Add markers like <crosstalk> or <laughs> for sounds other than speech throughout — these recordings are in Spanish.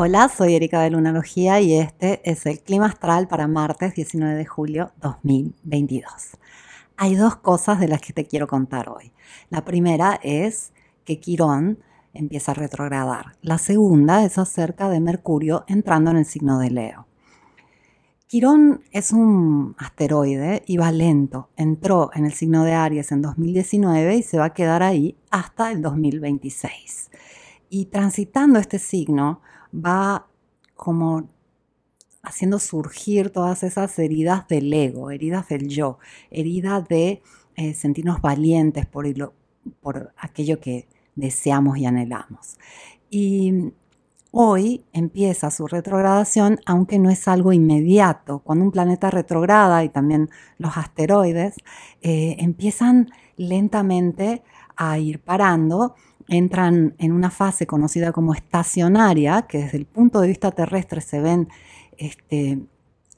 Hola, soy Erika de Lunalogía y este es el clima astral para martes 19 de julio 2022. Hay dos cosas de las que te quiero contar hoy. La primera es que Quirón empieza a retrogradar. La segunda es acerca de Mercurio entrando en el signo de Leo. Quirón es un asteroide y va lento. Entró en el signo de Aries en 2019 y se va a quedar ahí hasta el 2026. Y transitando este signo, va como haciendo surgir todas esas heridas del ego, heridas del yo, heridas de eh, sentirnos valientes por, por aquello que deseamos y anhelamos. Y hoy empieza su retrogradación, aunque no es algo inmediato. Cuando un planeta retrograda y también los asteroides eh, empiezan lentamente a ir parando entran en una fase conocida como estacionaria, que desde el punto de vista terrestre se ven este,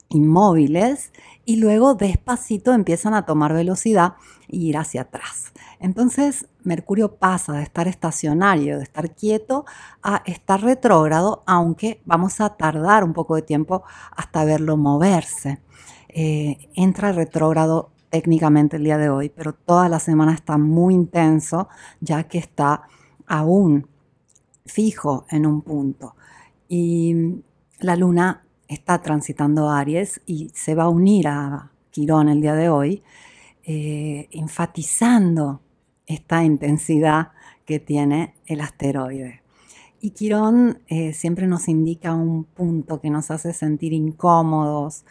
inmóviles y luego despacito empiezan a tomar velocidad e ir hacia atrás. Entonces Mercurio pasa de estar estacionario, de estar quieto, a estar retrógrado, aunque vamos a tardar un poco de tiempo hasta verlo moverse. Eh, entra retrógrado técnicamente el día de hoy, pero toda la semana está muy intenso, ya que está aún fijo en un punto. Y la luna está transitando Aries y se va a unir a Quirón el día de hoy, eh, enfatizando esta intensidad que tiene el asteroide. Y Quirón eh, siempre nos indica un punto que nos hace sentir incómodos,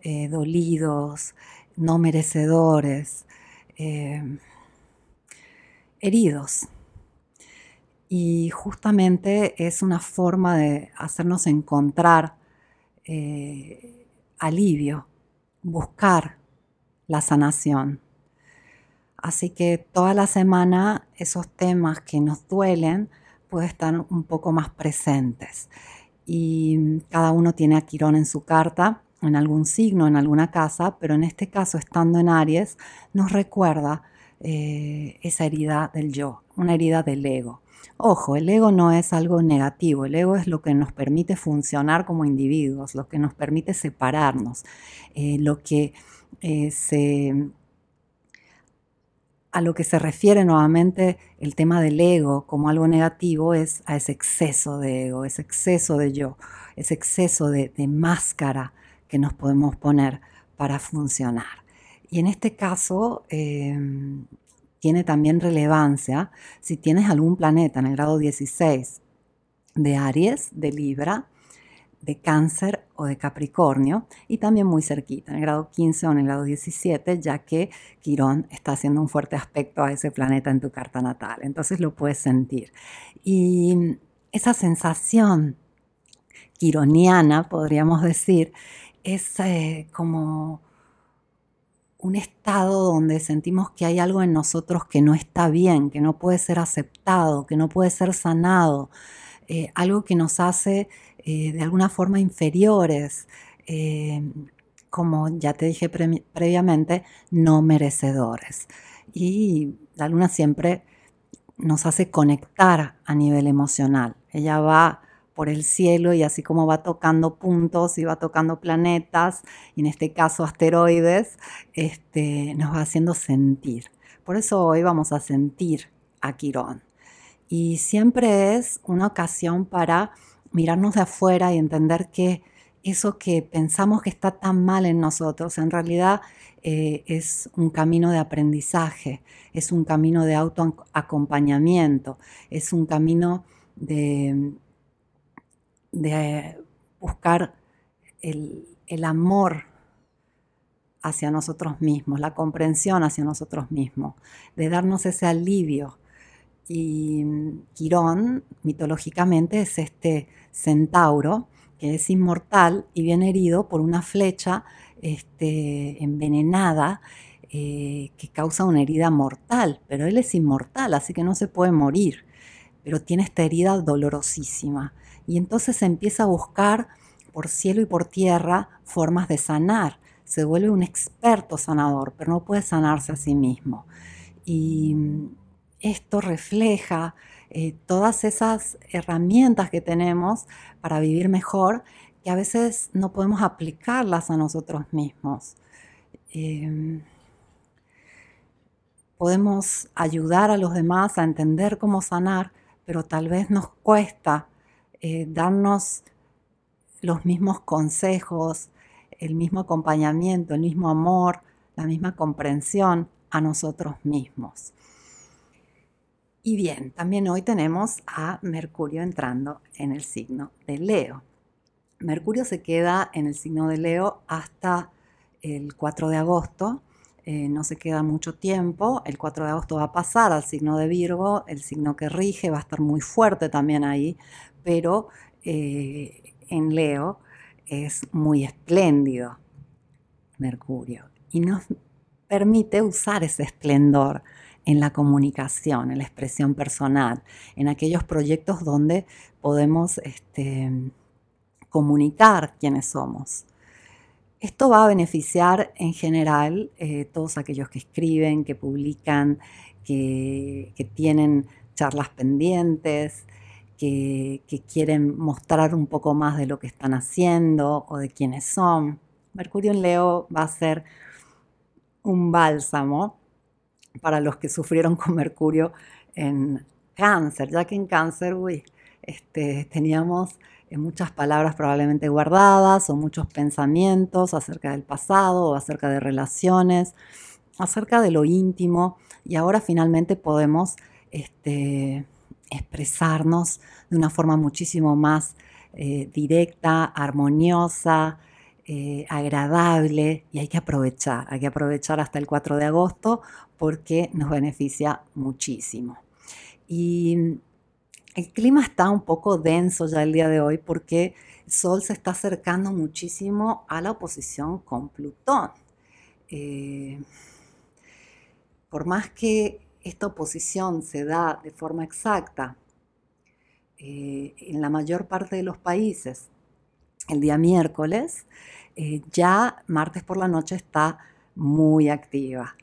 eh, dolidos, no merecedores, heridos y justamente es una forma de hacernos encontrar eh, alivio, buscar la sanación. Así que toda la semana esos temas que nos duelen pueden estar un poco más presentes. Y cada uno tiene a Quirón en su carta, en algún signo, en alguna casa, pero en este caso, estando en Aries, nos recuerda eh, esa herida del yo, una herida del ego. Ojo, el ego no es algo negativo, el ego es lo que nos permite funcionar como individuos, lo que nos permite separarnos, eh, lo que eh, se a lo que se refiere nuevamente el tema del ego como algo negativo es a ese exceso de ego, ese exceso de yo, ese exceso de, máscara que nos podemos poner para funcionar. Y en este caso, em, tiene también relevancia si tienes algún planeta en el grado 16 de Aries, de Libra, de Cáncer o de Capricornio y también muy cerquita, en el grado 15 o en el grado 17, ya que Quirón está haciendo un fuerte aspecto a ese planeta en tu carta natal. Entonces lo puedes sentir. Y esa sensación quironiana, podríamos decir, es eh, como un estado donde sentimos que hay algo en nosotros que no está bien, que no puede ser aceptado, que no puede ser sanado, eh, algo que nos hace eh, de alguna forma inferiores, eh, como ya te dije previamente, no merecedores. Y la luna siempre nos hace conectar a nivel emocional. Ella va por el cielo y así como va tocando puntos y va tocando planetas, y en este caso asteroides, este, nos va haciendo sentir. Por eso hoy vamos a sentir a Quirón. Y siempre es una ocasión para mirarnos de afuera y entender que eso que pensamos que está tan mal en nosotros, en realidad eh, es un camino de aprendizaje, es un camino de autoacompañamiento, es un camino de de buscar el, amor hacia nosotros mismos, la comprensión hacia nosotros mismos, de darnos ese alivio. Y Quirón, mitológicamente, es este centauro que es inmortal y viene herido por una flecha este, envenenada eh, que causa una herida mortal, pero él es inmortal, así que no se puede morir, pero tiene esta herida dolorosísima y entonces empieza a buscar por cielo y por tierra formas de sanar. Se vuelve un experto sanador, pero no puede sanarse a sí mismo. Y esto refleja eh, todas esas herramientas que tenemos para vivir mejor que a veces no podemos aplicarlas a nosotros mismos. Em, podemos ayudar a los demás a entender cómo sanar, pero tal vez nos cuesta eh, darnos los mismos consejos, el mismo acompañamiento, el mismo amor, la misma comprensión a nosotros mismos. Y bien, también hoy tenemos a Mercurio entrando en el signo de Leo. Mercurio se queda en el signo de Leo hasta el 4 de agosto, eh, no se queda mucho tiempo, el 4 de agosto va a pasar al signo de Virgo, el signo que rige va a estar muy fuerte también ahí, pero eh, en Leo es muy espléndido Mercurio y nos permite usar ese esplendor en la comunicación, en la expresión personal, en aquellos proyectos donde podemos este, comunicar quiénes somos. Esto va a beneficiar en general eh, todos aquellos que escriben, que publican, que, tienen charlas pendientes, que, quieren mostrar un poco más de lo que están haciendo o de quiénes son. Mercurio en Leo va a ser un bálsamo para los que sufrieron con Mercurio en cáncer, ya que en cáncer, uy, este, teníamos muchas palabras probablemente guardadas o muchos pensamientos acerca del pasado o acerca de relaciones, acerca de lo íntimo y ahora finalmente podemos este, expresarnos de una forma muchísimo más eh, directa, armoniosa, eh, agradable y hay que aprovechar, hay que aprovechar hasta el 4 de agosto porque nos beneficia muchísimo. Y el clima está un poco denso ya el día de hoy porque Sol se está acercando muchísimo a la oposición con Plutón. Eh, por más que esta oposición se da de forma exacta eh, en la mayor parte de los países el día miércoles, eh, ya martes por la noche está muy activa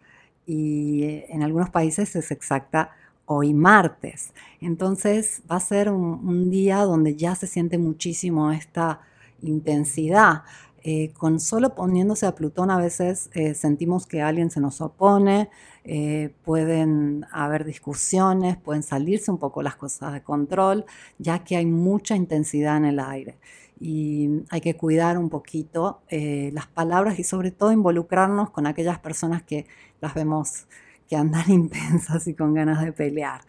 y en algunos países es exacta hoy martes. Entonces va a ser un, día donde ya se siente muchísimo esta intensidad. Eh, con solo poniéndose a Plutón a veces sentimos que alguien se nos opone, pueden haber discusiones, pueden salirse un poco las cosas de control, ya que hay mucha intensidad en el aire y hay que cuidar un poquito eh, las palabras y sobre todo involucrarnos con aquellas personas que las vemos que andan <laughs> intensas y con ganas de pelear.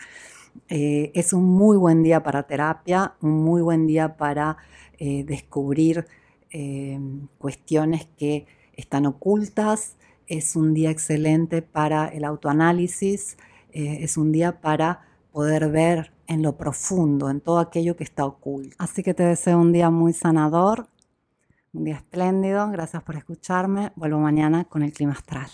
Eh, es un muy buen día para terapia, un muy buen día para eh, descubrir cuestiones que están ocultas, es un día excelente para el autoanálisis, es un día para poder ver en lo profundo, en todo aquello que está oculto. Así que te deseo un día muy sanador, un día espléndido. Gracias por escucharme. Vuelvo mañana con el clima astral.